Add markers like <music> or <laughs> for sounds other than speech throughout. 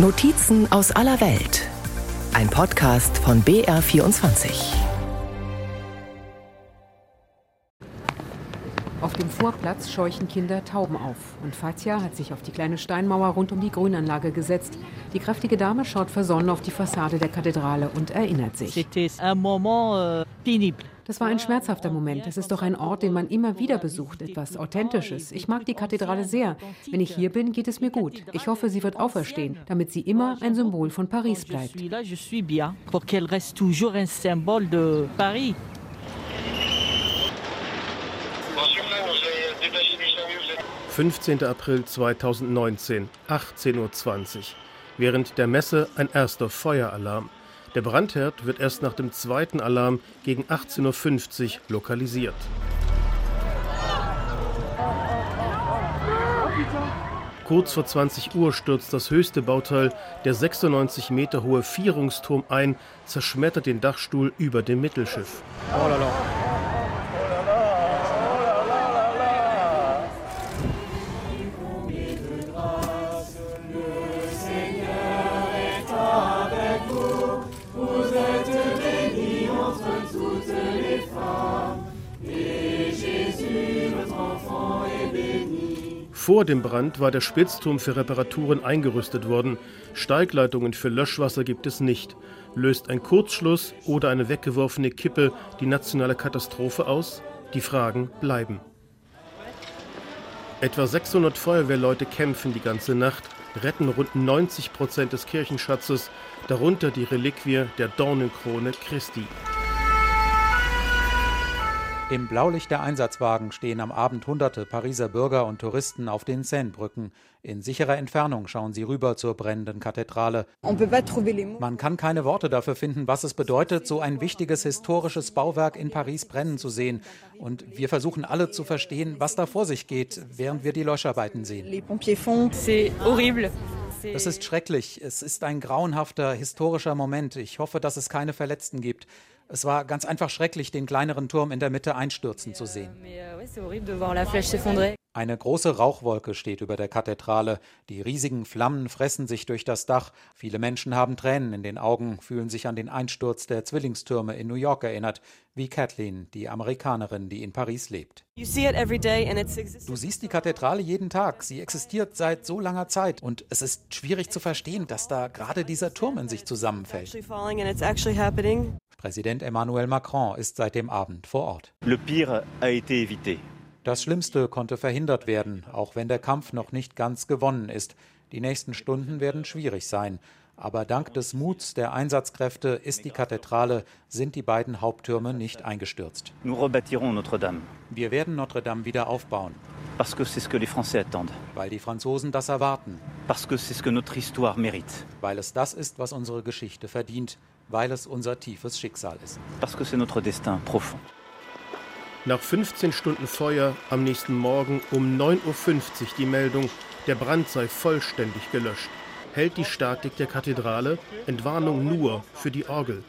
Notizen aus aller Welt. Ein Podcast von BR24. Auf dem Vorplatz scheuchen Kinder Tauben auf. Und Fatja hat sich auf die kleine Steinmauer rund um die Grünanlage gesetzt. Die kräftige Dame schaut versonnen auf die Fassade der Kathedrale und erinnert sich. Euh, Das war ein schmerzhafter Moment. Es ist doch ein Ort, den man immer wieder besucht, etwas Authentisches. Ich mag die Kathedrale sehr. Wenn ich hier bin, geht es mir gut. Ich hoffe, sie wird auferstehen, damit sie immer ein Symbol von Paris bleibt. 15. April 2019, 18.20 Uhr. Während der Messe ein erster Feueralarm. Der Brandherd wird erst nach dem zweiten Alarm gegen 18.50 Uhr lokalisiert. Kurz vor 20 Uhr stürzt das höchste Bauteil, der 96 Meter hohe Vierungsturm, ein, zerschmettert den Dachstuhl über dem Mittelschiff. Oh la la. Vor dem Brand war der Spitzturm für Reparaturen eingerüstet worden. Steigleitungen für Löschwasser gibt es nicht. Löst ein Kurzschluss oder eine weggeworfene Kippe die nationale Katastrophe aus? Die Fragen bleiben. Etwa 600 Feuerwehrleute kämpfen die ganze Nacht, retten rund 90 Prozent des Kirchenschatzes, darunter die Reliquie der Dornenkrone Christi. Im Blaulicht der Einsatzwagen stehen am Abend hunderte Pariser Bürger und Touristen auf den Seinebrücken. In sicherer Entfernung schauen sie rüber zur brennenden Kathedrale. Man kann keine Worte dafür finden, was es bedeutet, so ein wichtiges historisches Bauwerk in Paris brennen zu sehen. Und wir versuchen alle zu verstehen, was da vor sich geht, während wir die Löscharbeiten sehen. Es ist schrecklich. Es ist ein grauenhafter historischer Moment. Ich hoffe, dass es keine Verletzten gibt. Es war ganz einfach schrecklich, den kleineren Turm in der Mitte einstürzen zu sehen. Eine große Rauchwolke steht über der Kathedrale. Die riesigen Flammen fressen sich durch das Dach. Viele Menschen haben Tränen in den Augen, fühlen sich an den Einsturz der Zwillingstürme in New York erinnert, wie Kathleen, die Amerikanerin, die in Paris lebt. Du siehst die Kathedrale jeden Tag. Sie existiert seit so langer Zeit. Und es ist schwierig zu verstehen, dass da gerade dieser Turm in sich zusammenfällt. Präsident Emmanuel Macron ist seit dem Abend vor Ort. Le pire a été évité. Das Schlimmste konnte verhindert werden, auch wenn der Kampf noch nicht ganz gewonnen ist. Die nächsten Stunden werden schwierig sein. Aber dank des Muts der Einsatzkräfte ist die Kathedrale, sind die beiden Haupttürme nicht eingestürzt. Wir werden Notre Dame wieder aufbauen. Weil die Franzosen das erwarten. Weil es das ist, was unsere Geschichte verdient. Weil es unser tiefes Schicksal ist. Parce que c'est notre destin profond. Nach 15 Stunden Feuer am nächsten Morgen um 9.50 Uhr die Meldung, der Brand sei vollständig gelöscht. Hält die Statik der Kathedrale Entwarnung nur für die Orgel.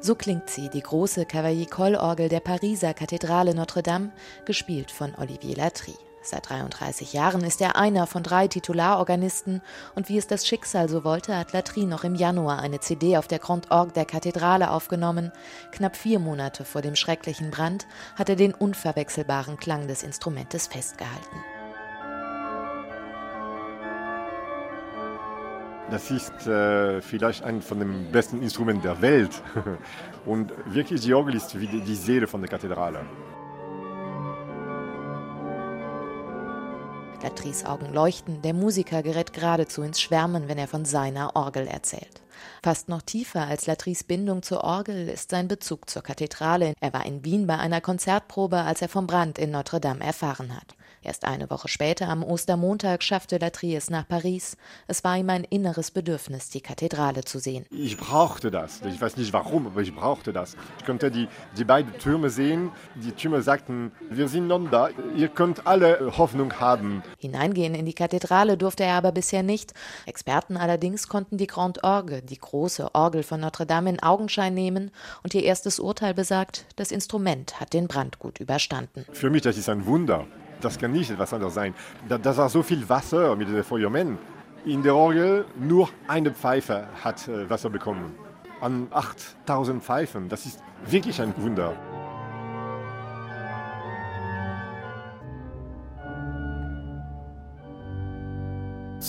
So klingt sie, die große Cavaillé-Coll-Orgel der Pariser Kathedrale Notre-Dame, gespielt von Olivier Latry. Seit 33 Jahren ist er einer von drei Titularorganisten und wie es das Schicksal so wollte, hat Latry noch im Januar eine CD auf der Grand Orgue der Kathedrale aufgenommen. Knapp vier Monate vor dem schrecklichen Brand hat er den unverwechselbaren Klang des Instrumentes festgehalten. Das ist äh, vielleicht ein von den besten Instrumenten der Welt. <laughs> Und wirklich, die Orgel ist wie die Seele von der Kathedrale. Latrys Augen leuchten, der Musiker gerät geradezu ins Schwärmen, wenn er von seiner Orgel erzählt. Fast noch tiefer als Latrys Bindung zur Orgel ist sein Bezug zur Kathedrale. Er war in Wien bei einer Konzertprobe, als er vom Brand in Notre Dame erfahren hat. Erst eine Woche später, am Ostermontag, schaffte Latry es nach Paris. Es war ihm ein inneres Bedürfnis, die Kathedrale zu sehen. Ich brauchte das. Ich weiß nicht warum, aber ich brauchte das. Ich konnte die, die beiden Türme sehen. Die Türme sagten, wir sind non da, ihr könnt alle Hoffnung haben. Hineingehen in die Kathedrale durfte er aber bisher nicht. Experten allerdings konnten die Grande Orgue, die große Orgel von Notre Dame, in Augenschein nehmen und ihr erstes Urteil besagt, das Instrument hat den Brand gut überstanden. Für mich das ist ein Wunder das kann nicht etwas anderes sein. Da, da war so viel Wasser mit den Feuermen. In der Orgel nur eine Pfeife hat äh, Wasser bekommen. An 8000 Pfeifen, das ist wirklich ein Wunder.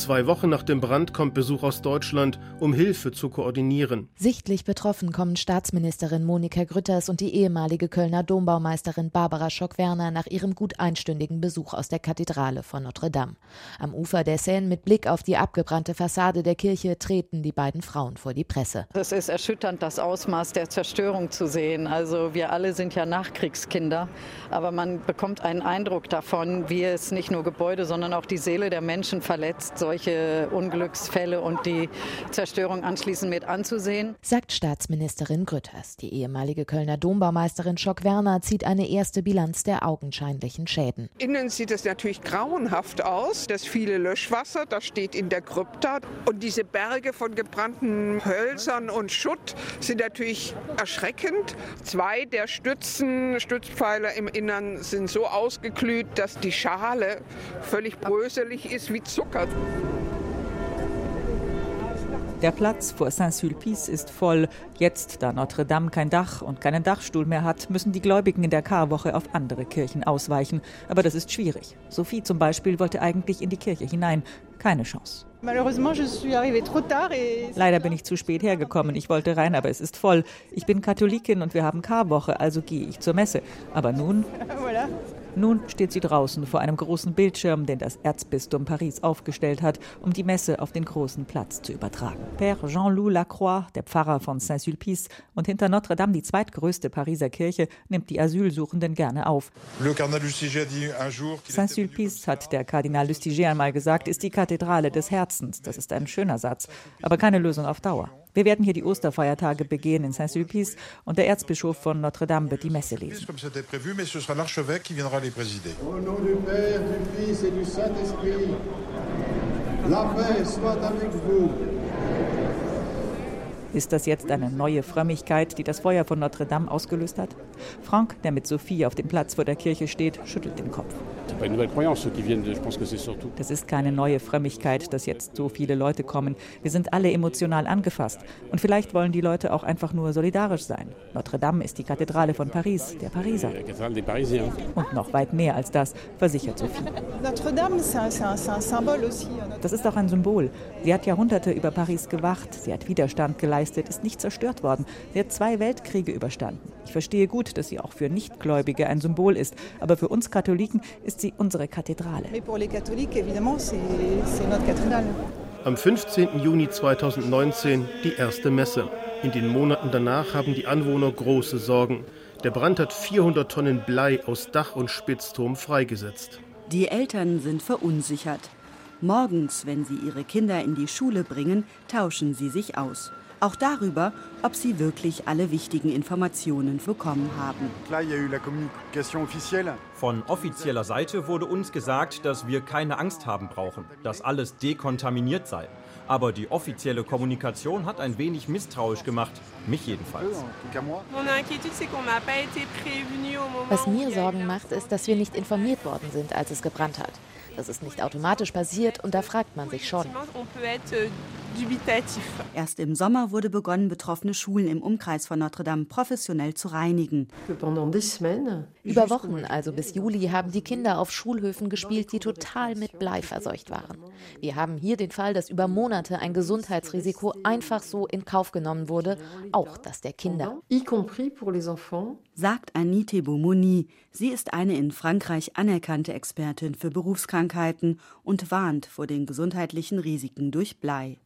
Zwei Wochen nach dem Brand kommt Besuch aus Deutschland, um Hilfe zu koordinieren. Sichtlich betroffen kommen Staatsministerin Monika Grütters und die ehemalige Kölner Dombaumeisterin Barbara Schock-Werner nach ihrem gut einstündigen Besuch aus der Kathedrale von Notre Dame. Am Ufer der Seine mit Blick auf die abgebrannte Fassade der Kirche treten die beiden Frauen vor die Presse. Es ist erschütternd, das Ausmaß der Zerstörung zu sehen. Also wir alle sind ja Nachkriegskinder, aber man bekommt einen Eindruck davon, wie es nicht nur Gebäude, sondern auch die Seele der Menschen verletzt solche Unglücksfälle und die Zerstörung anschließend mit anzusehen. Sagt Staatsministerin Grütters. Die ehemalige Kölner Dombaumeisterin Schock-Werner zieht eine erste Bilanz der augenscheinlichen Schäden. Innen sieht es natürlich grauenhaft aus. Das viele Löschwasser, das steht in der Krypta. Und diese Berge von gebrannten Hölzern und Schutt sind natürlich erschreckend. Zwei der Stützen, Stützpfeiler im Innern sind so ausgeglüht, dass die Schale völlig bröselig ist wie Zucker. Der Platz vor Saint-Sulpice ist voll. Jetzt, da Notre Dame kein Dach und keinen Dachstuhl mehr hat, müssen die Gläubigen in der Karwoche auf andere Kirchen ausweichen. Aber das ist schwierig. Sophie zum Beispiel wollte eigentlich in die Kirche hinein. Keine Chance. Leider bin ich zu spät hergekommen. Ich wollte rein, aber es ist voll. Ich bin Katholikin und wir haben Karwoche, also gehe ich zur Messe. Aber nun. <laughs> Nun steht sie draußen vor einem großen Bildschirm, den das Erzbistum Paris aufgestellt hat, um die Messe auf den großen Platz zu übertragen. Père Jean-Loup Lacroix, der Pfarrer von Saint-Sulpice und hinter Notre-Dame die zweitgrößte Pariser Kirche, nimmt die Asylsuchenden gerne auf. Saint-Sulpice, hat der Kardinal Lustiger einmal gesagt, ist die Kathedrale des Herzens. Das ist ein schöner Satz, aber keine Lösung auf Dauer. Wir werden hier die Osterfeiertage begehen in Saint-Sulpice und der Erzbischof von Notre-Dame wird die Messe lesen. Au nom du Père, du Fils et du Saint-Esprit, la paix soit avec vous. Ist das jetzt eine neue Frömmigkeit, die das Feuer von Notre Dame ausgelöst hat? Frank, der mit Sophie auf dem Platz vor der Kirche steht, schüttelt den Kopf. Das ist keine neue Frömmigkeit, dass jetzt so viele Leute kommen. Wir sind alle emotional angefasst. Und vielleicht wollen die Leute auch einfach nur solidarisch sein. Notre Dame ist die Kathedrale von Paris, der Pariser. Und noch weit mehr als das, versichert Sophie. Das ist auch ein Symbol. Sie hat Jahrhunderte über Paris gewacht, sie hat Widerstand geleistet, ist nicht zerstört worden. Sie hat zwei Weltkriege überstanden. Ich verstehe gut, dass sie auch für Nichtgläubige ein Symbol ist, aber für uns Katholiken ist sie unsere Kathedrale. Am 15. Juni 2019 die erste Messe. In den Monaten danach haben die Anwohner große Sorgen. Der Brand hat 400 Tonnen Blei aus Dach und Spitzturm freigesetzt. Die Eltern sind verunsichert. Morgens, wenn sie ihre Kinder in die Schule bringen, tauschen sie sich aus. Auch darüber, ob sie wirklich alle wichtigen Informationen bekommen haben. Von offizieller Seite wurde uns gesagt, dass wir keine Angst haben brauchen, dass alles dekontaminiert sei. Aber die offizielle Kommunikation hat ein wenig misstrauisch gemacht, mich jedenfalls. Was mir Sorgen macht, ist, dass wir nicht informiert worden sind, als es gebrannt hat. Das ist nicht automatisch passiert und da fragt man sich schon. Erst im Sommer wurde begonnen, betroffene Schulen im Umkreis von Notre Dame professionell zu reinigen. Über Wochen, also bis Juli, haben die Kinder auf Schulhöfen gespielt, die total mit Blei verseucht waren. Wir haben hier den Fall, dass über Monate ein Gesundheitsrisiko einfach so in Kauf genommen wurde, auch das der Kinder. Sagt Anite Beaumoni. Sie ist eine in Frankreich anerkannte Expertin für Berufskrankheiten und warnt vor den gesundheitlichen Risiken durch Blei.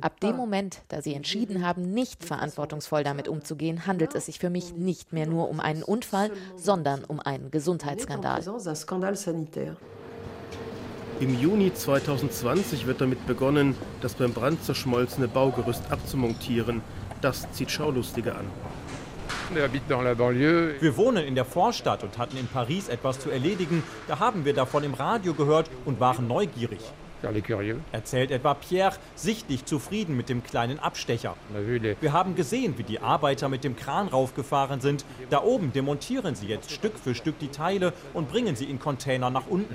Ab dem Moment, da sie entschieden haben, nicht verantwortungsvoll damit umzugehen, handelt es sich für mich nicht mehr nur um einen Unfall, sondern um einen Gesundheitsskandal. Im Juni 2020 wird damit begonnen, das beim Brand zerschmolzene Baugerüst abzumontieren. Das zieht Schaulustige an. Wir wohnen in der Vorstadt und hatten in Paris etwas zu erledigen. Da haben wir davon im Radio gehört und waren neugierig. Erzählt etwa Pierre, sichtlich zufrieden mit dem kleinen Abstecher. Wir haben gesehen, wie die Arbeiter mit dem Kran raufgefahren sind. Da oben demontieren sie jetzt Stück für Stück die Teile und bringen sie in Container nach unten.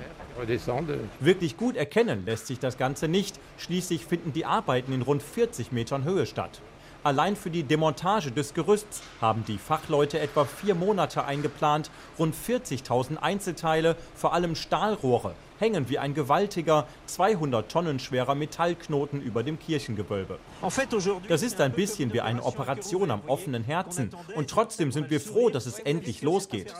Wirklich gut erkennen lässt sich das Ganze nicht. Schließlich finden die Arbeiten in rund 40 Metern Höhe statt. Allein für die Demontage des Gerüsts haben die Fachleute etwa vier Monate eingeplant. Rund 40.000 Einzelteile, vor allem Stahlrohre, hängen wie ein gewaltiger, 200 Tonnen schwerer Metallknoten über dem Kirchengewölbe. Das ist ein bisschen wie eine Operation am offenen Herzen. Und trotzdem sind wir froh, dass es endlich losgeht.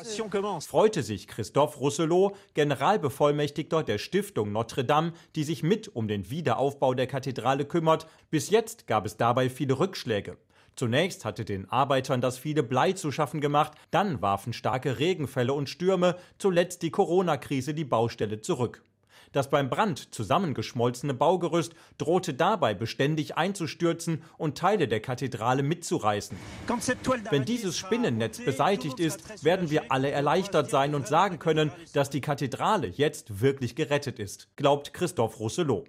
Freute sich Christophe Rousselot, Generalbevollmächtigter der Stiftung Notre Dame, die sich mit um den Wiederaufbau der Kathedrale kümmert. Bis jetzt gab es dabei viele Rückschläge. Zunächst hatte den Arbeitern das viele Blei zu schaffen gemacht, dann warfen starke Regenfälle und Stürme, zuletzt die Corona-Krise die Baustelle zurück. Das beim Brand zusammengeschmolzene Baugerüst drohte dabei beständig einzustürzen und Teile der Kathedrale mitzureißen. Wenn dieses Spinnennetz beseitigt ist, werden wir alle erleichtert sein und sagen können, dass die Kathedrale jetzt wirklich gerettet ist, glaubt Christophe Rousselot.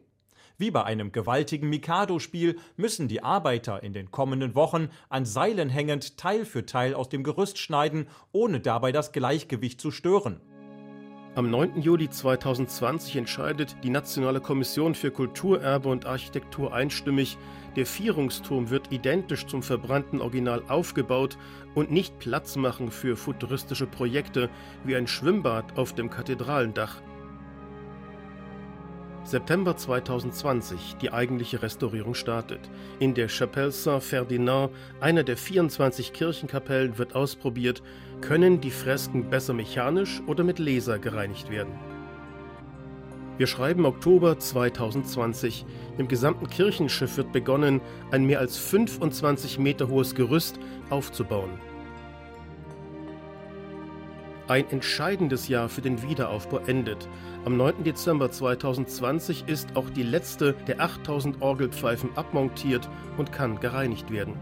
Wie bei einem gewaltigen Mikado-Spiel müssen die Arbeiter in den kommenden Wochen an Seilen hängend Teil für Teil aus dem Gerüst schneiden, ohne dabei das Gleichgewicht zu stören. Am 9. Juli 2020 entscheidet die Nationale Kommission für Kulturerbe und Architektur einstimmig, der Vierungsturm wird identisch zum verbrannten Original aufgebaut und nicht Platz machen für futuristische Projekte wie ein Schwimmbad auf dem Kathedralendach. September 2020 die eigentliche Restaurierung startet. In der Chapelle Saint-Ferdinand, einer der 24 Kirchenkapellen, wird ausprobiert, können die Fresken besser mechanisch oder mit Laser gereinigt werden. Wir schreiben Oktober 2020. Im gesamten Kirchenschiff wird begonnen, ein mehr als 25 Meter hohes Gerüst aufzubauen. Ein entscheidendes Jahr für den Wiederaufbau endet. Am 9. Dezember 2020 ist auch die letzte der 8000 Orgelpfeifen abmontiert und kann gereinigt werden.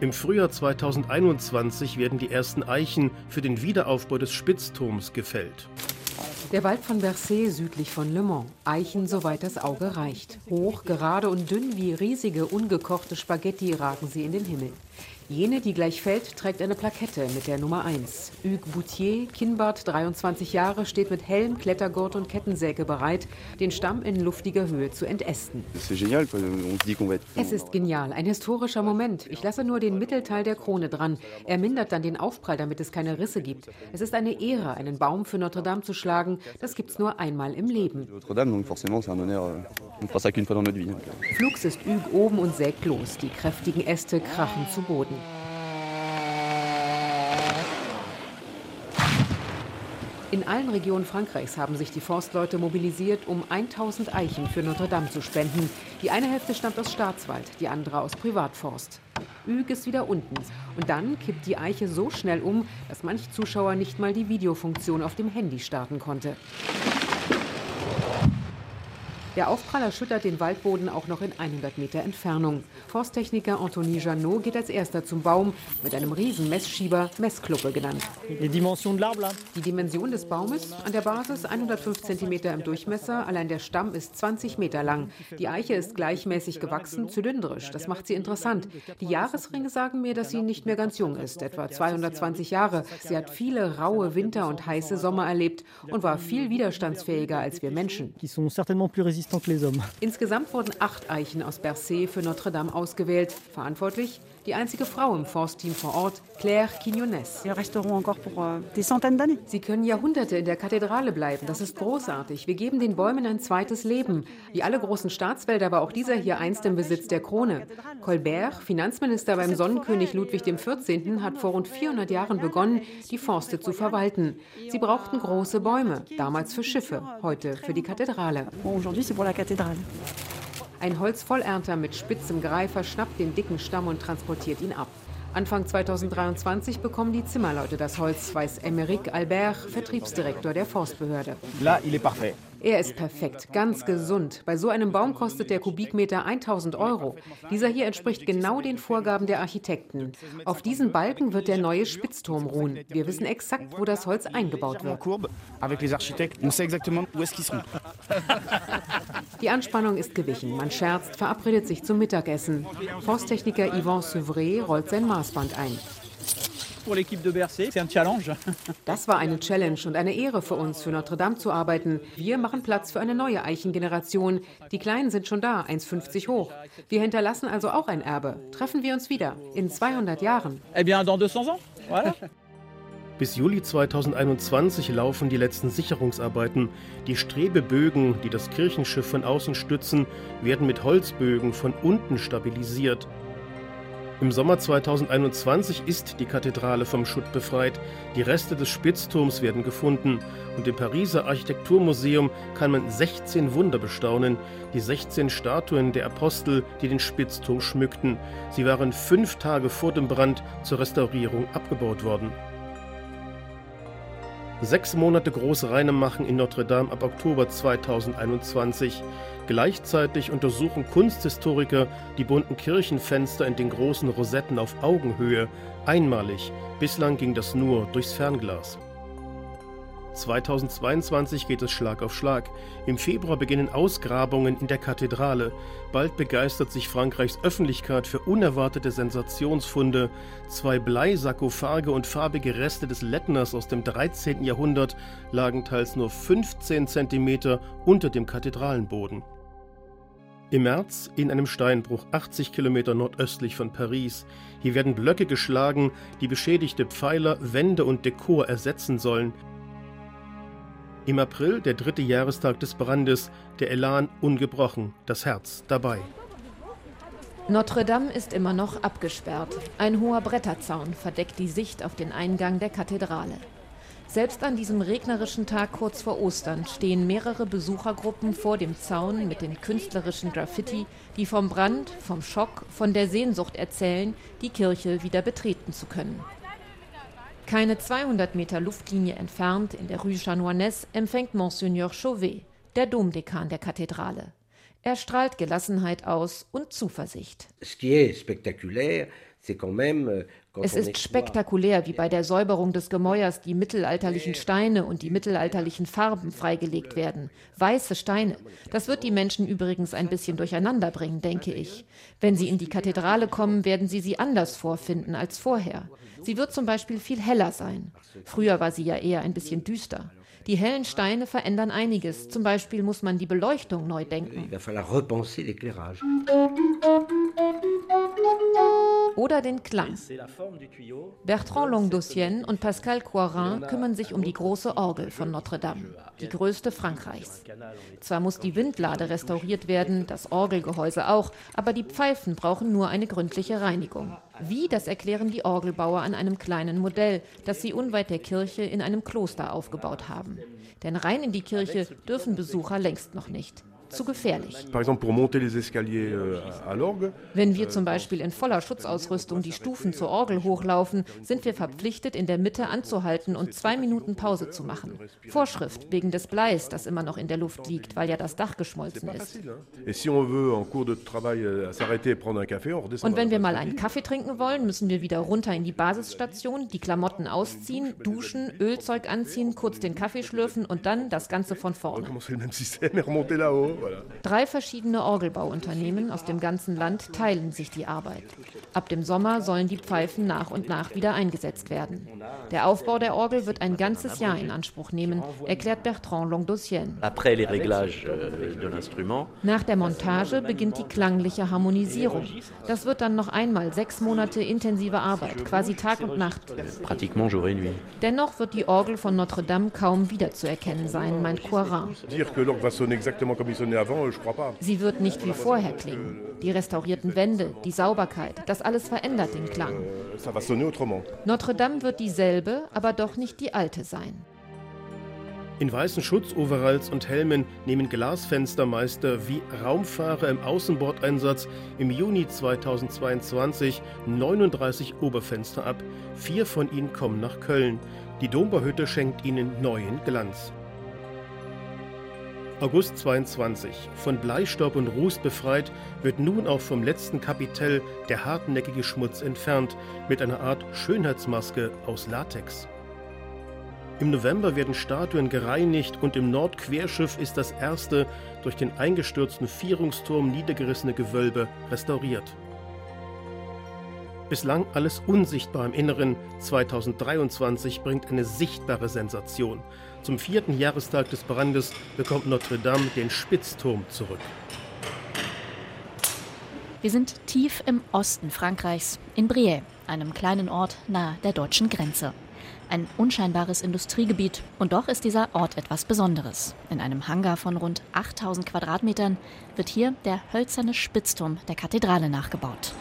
Im Frühjahr 2021 werden die ersten Eichen für den Wiederaufbau des Spitzturms gefällt. Der Wald von Bercé südlich von Le Mans. Eichen, soweit das Auge reicht. Hoch, gerade und dünn wie riesige, ungekochte Spaghetti ragen sie in den Himmel. Jene, die gleich fällt, trägt eine Plakette mit der Nummer 1. Hugues Boutier, Kinnbart, 23 Jahre, steht mit Helm, Klettergurt und Kettensäge bereit, den Stamm in luftiger Höhe zu entästen. Es ist genial, ein historischer Moment. Ich lasse nur den Mittelteil der Krone dran. Er mindert dann den Aufprall, damit es keine Risse gibt. Es ist eine Ehre, einen Baum für Notre Dame zu schlagen. Das gibt's nur einmal im Leben. Flugs ist Hugues oben und sägt los. Die kräftigen Äste krachen zu Boden. In allen Regionen Frankreichs haben sich die Forstleute mobilisiert, um 1000 Eichen für Notre Dame zu spenden. Die eine Hälfte stammt aus Staatswald, die andere aus Privatforst. Üg ist wieder unten. Und dann kippt die Eiche so schnell um, dass manch Zuschauer nicht mal die Videofunktion auf dem Handy starten konnte. Der Aufprall erschüttert den Waldboden auch noch in 100 Meter Entfernung. Forsttechniker Anthony Janot geht als erster zum Baum mit einem riesen Messschieber, Messkluppe genannt. Die Dimension des Baumes an der Basis 105 cm im Durchmesser, allein der Stamm ist 20 Meter lang. Die Eiche ist gleichmäßig gewachsen, zylindrisch. Das macht sie interessant. Die Jahresringe sagen mir, dass sie nicht mehr ganz jung ist, etwa 220 Jahre. Sie hat viele raue Winter und heiße Sommer erlebt und war viel widerstandsfähiger als wir Menschen. Insgesamt wurden acht Eichen aus Bercé für Notre Dame ausgewählt. Verantwortlich die einzige Frau im Forstteam vor Ort, Claire Quinones. Euh, Sie können Jahrhunderte in der Kathedrale bleiben. Das ist großartig. Wir geben den Bäumen ein zweites Leben. Wie alle großen Staatswälder war auch dieser hier einst im Besitz der Krone. Colbert, Finanzminister beim Sonnenkönig Ludwig XIV., hat vor rund 400 Jahren begonnen, die Forste zu verwalten. Sie brauchten große Bäume, damals für Schiffe, heute für die Kathedrale. Ein Holzvollernter mit spitzem Greifer schnappt den dicken Stamm und transportiert ihn ab. Anfang 2023 bekommen die Zimmerleute das Holz, weiß Emeric Albert, Vertriebsdirektor der Forstbehörde. Er ist perfekt, ganz gesund. Bei so einem Baum kostet der Kubikmeter 1000 Euro. Dieser hier entspricht genau den Vorgaben der Architekten. Auf diesen Balken wird der neue Spitzturm ruhen. Wir wissen exakt, wo das Holz eingebaut wird. <laughs> Die Anspannung ist gewichen. Man scherzt, verabredet sich zum Mittagessen. Forsttechniker Yvan Seuvray rollt sein Maßband ein. <laughs> Das war eine Challenge und eine Ehre für uns, für Notre Dame zu arbeiten. Wir machen Platz für eine neue Eichengeneration. Die Kleinen sind schon da, 1,50 hoch. Wir hinterlassen also auch ein Erbe. Treffen wir uns wieder in 200 Jahren. Eh bien, dans 200 ans. Voilà. <laughs> Bis Juli 2021 laufen die letzten Sicherungsarbeiten. Die Strebebögen, die das Kirchenschiff von außen stützen, werden mit Holzbögen von unten stabilisiert. Im Sommer 2021 ist die Kathedrale vom Schutt befreit. Die Reste des Spitzturms werden gefunden und im Pariser Architekturmuseum kann man 16 Wunder bestaunen. Die 16 Statuen der Apostel, die den Spitzturm schmückten. Sie waren fünf Tage vor dem Brand zur Restaurierung abgebaut worden. Sechs Monate Großreine machen in Notre Dame ab Oktober 2021. Gleichzeitig untersuchen Kunsthistoriker die bunten Kirchenfenster in den großen Rosetten auf Augenhöhe. Einmalig. Bislang ging das nur durchs Fernglas. 2022 geht es Schlag auf Schlag. Im Februar beginnen Ausgrabungen in der Kathedrale. Bald begeistert sich Frankreichs Öffentlichkeit für unerwartete Sensationsfunde. Zwei Bleisarkophage und farbige Reste des Lettners aus dem 13. Jahrhundert lagen teils nur 15 cm unter dem Kathedralenboden. Im März in einem Steinbruch 80 Kilometer nordöstlich von Paris. Hier werden Blöcke geschlagen, die beschädigte Pfeiler, Wände und Dekor ersetzen sollen. Im April, der dritte Jahrestag des Brandes, der Elan ungebrochen, das Herz dabei. Notre Dame ist immer noch abgesperrt. Ein hoher Bretterzaun verdeckt die Sicht auf den Eingang der Kathedrale. Selbst an diesem regnerischen Tag kurz vor Ostern stehen mehrere Besuchergruppen vor dem Zaun mit den künstlerischen Graffiti, die vom Brand, vom Schock, von der Sehnsucht erzählen, die Kirche wieder betreten zu können. Keine 200 Meter Luftlinie entfernt, in der Rue Chanoinesse, empfängt Monseigneur Chauvet, der Domdekan der Kathedrale. Er strahlt Gelassenheit aus und Zuversicht. Euh, es ist spektakulär, wie bei der Säuberung des Gemäuers die mittelalterlichen Steine und die mittelalterlichen Farben freigelegt werden. Weiße Steine. Das wird die Menschen übrigens ein bisschen durcheinander bringen, denke ich. Wenn sie in die Kathedrale kommen, werden sie sie anders vorfinden als vorher. Sie wird zum Beispiel viel heller sein. Früher war sie ja eher ein bisschen düster. Die hellen Steine verändern einiges. Zum Beispiel muss man die Beleuchtung neu denken. Oder den Klang. Bertrand Longdosienne und Pascal Coirin kümmern sich um die große Orgel von Notre Dame, die größte Frankreichs. Zwar muss die Windlade restauriert werden, das Orgelgehäuse auch, aber die Pfeifen brauchen nur eine gründliche Reinigung. Wie, das erklären die Orgelbauer an einem kleinen Modell, das sie unweit der Kirche in einem Kloster aufgebaut haben. Denn rein in die Kirche dürfen Besucher längst noch nicht zu gefährlich. Euh, Wenn wir zum Beispiel in voller Schutzausrüstung die Stufen zur Orgel hochlaufen, sind wir verpflichtet, in der Mitte anzuhalten und zwei Minuten Pause zu machen. Vorschrift wegen des Bleis, das immer noch in der Luft liegt, weil ja das Dach geschmolzen ist. Euh, und wenn wir mal einen Kaffee trinken wollen, müssen wir wieder runter in die Basisstation, die Klamotten ausziehen, duschen, Ölzeug anziehen, kurz den Kaffee schlürfen und dann das Ganze von vorne. Drei verschiedene Orgelbauunternehmen aus dem ganzen Land teilen sich die Arbeit. Ab dem Sommer sollen die Pfeifen nach und nach wieder eingesetzt werden. Der Aufbau der Orgel wird ein ganzes Jahr in Anspruch nehmen, erklärt Bertrand Longdosienne. Euh, nach der Montage beginnt die klangliche Harmonisierung. Das wird dann noch einmal sechs Monate intensive Arbeit, quasi Tag und Nacht. Dennoch wird die Orgel von Notre Dame kaum wiederzuerkennen sein, meint Coirin. Sie wird nicht wie vorher klingen. Die restaurierten Wände, die Sauberkeit, das alles verändert den Klang. Notre Dame wird dieselbe, aber doch nicht die alte sein. In weißen Schutzoveralls und Helmen nehmen Glasfenstermeister wie Raumfahrer im Außenbordeinsatz im Juni 2022 39 Oberfenster ab. Vier von ihnen kommen nach Köln. Die Dombauhütte schenkt ihnen neuen Glanz. August 22. Von Bleistaub und Ruß befreit, wird nun auch vom letzten Kapitell der hartnäckige Schmutz entfernt, mit einer Art Schönheitsmaske aus Latex. Im November werden Statuen gereinigt und im Nordquerschiff ist das erste durch den eingestürzten Vierungsturm niedergerissene Gewölbe restauriert. Bislang alles unsichtbar im Inneren, 2023 bringt eine sichtbare Sensation. Zum vierten Jahrestag des Brandes bekommt Notre Dame den Spitzturm zurück. Wir sind tief im Osten Frankreichs, in Briey, einem kleinen Ort nahe der deutschen Grenze. Ein unscheinbares Industriegebiet und doch ist dieser Ort etwas Besonderes. In einem Hangar von rund 8000 Quadratmetern wird hier der hölzerne Spitzturm der Kathedrale nachgebaut.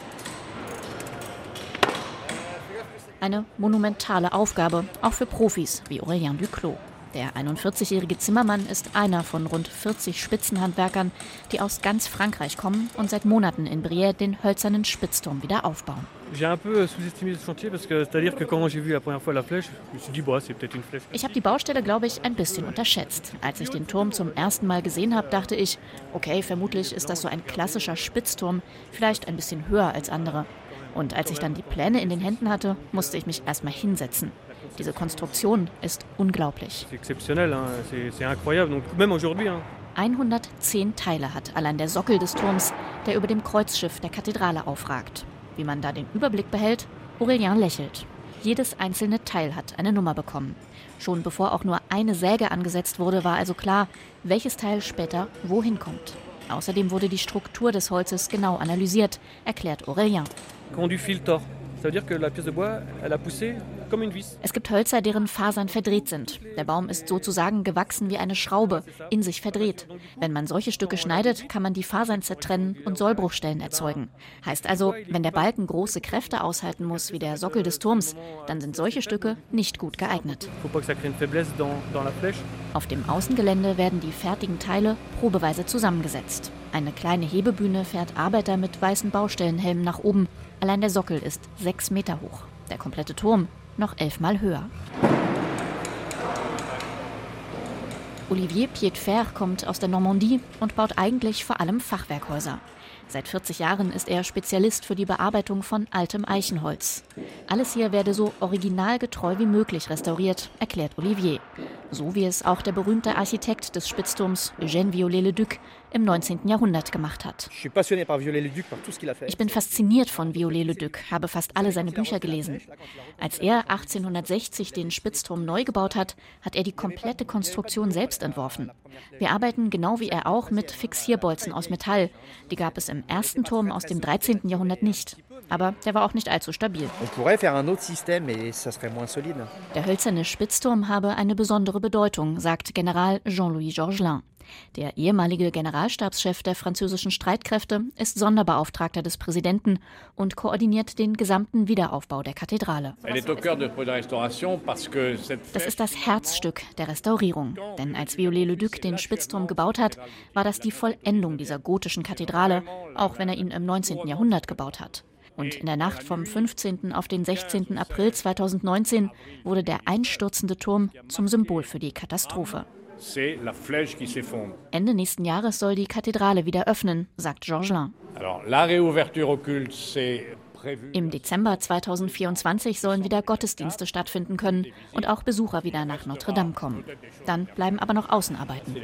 Eine monumentale Aufgabe, auch für Profis wie Aurélien Duclos. Der 41-jährige Zimmermann ist einer von rund 40 Spitzenhandwerkern, die aus ganz Frankreich kommen und seit Monaten in Brière den hölzernen Spitzturm wieder aufbauen. Ich habe die Baustelle, glaube ich, ein bisschen unterschätzt. Als ich den Turm zum ersten Mal gesehen habe, dachte ich, okay, vermutlich ist das so ein klassischer Spitzturm, vielleicht ein bisschen höher als andere. Und als ich dann die Pläne in den Händen hatte, musste ich mich erstmal hinsetzen. Diese Konstruktion ist unglaublich. 110 Teile hat allein der Sockel des Turms, der über dem Kreuzschiff der Kathedrale aufragt. Wie man da den Überblick behält, Aurelien lächelt. Jedes einzelne Teil hat eine Nummer bekommen. Schon bevor auch nur eine Säge angesetzt wurde, war also klar, welches Teil später wohin kommt. Außerdem wurde die Struktur des Holzes genau analysiert, erklärt Aurelien. Es gibt Hölzer, deren Fasern verdreht sind. Der Baum ist sozusagen gewachsen wie eine Schraube, in sich verdreht. Wenn man solche Stücke schneidet, kann man die Fasern zertrennen und Sollbruchstellen erzeugen. Heißt also, wenn der Balken große Kräfte aushalten muss, wie der Sockel des Turms, dann sind solche Stücke nicht gut geeignet. Auf dem Außengelände werden die fertigen Teile probeweise zusammengesetzt. Eine kleine Hebebühne fährt Arbeiter mit weißen Baustellenhelmen nach oben. Allein der Sockel ist sechs Meter hoch. Der komplette Turm noch elfmal höher. Olivier Piedfer kommt aus der Normandie und baut eigentlich vor allem Fachwerkhäuser. Seit 40 Jahren ist er Spezialist für die Bearbeitung von altem Eichenholz. Alles hier werde so originalgetreu wie möglich restauriert, erklärt Olivier. So wie es auch der berühmte Architekt des Spitzturms Eugène Viollet-le-Duc im 19. Jahrhundert gemacht hat. Ich bin fasziniert von Viollet-le-Duc, habe fast alle seine Bücher gelesen. Als er 1860 den Spitzturm neu gebaut hat, hat er die komplette Konstruktion selbst entworfen. Wir arbeiten genau wie er auch mit Fixierbolzen aus Metall. Die gab es im ersten Turm aus dem 13. Jahrhundert nicht. Aber der war auch nicht allzu stabil. Der hölzerne Spitzturm habe eine besondere Bedeutung, sagt General Jean-Louis Georgelin. Der ehemalige Generalstabschef der französischen Streitkräfte ist Sonderbeauftragter des Präsidenten und koordiniert den gesamten Wiederaufbau der Kathedrale. Das ist das Herzstück der Restaurierung. Denn als Viollet-le-Duc den Spitzturm gebaut hat, war das die Vollendung dieser gotischen Kathedrale, auch wenn er ihn im 19. Jahrhundert gebaut hat. Und in der Nacht vom 15. auf den 16. April 2019 wurde der einstürzende Turm zum Symbol für die Katastrophe. Ende nächsten Jahres soll die Kathedrale wieder öffnen, sagt Georgelin. Im Dezember 2024 sollen wieder Gottesdienste stattfinden können und auch Besucher wieder nach Notre Dame kommen. Dann bleiben aber noch Außenarbeiten.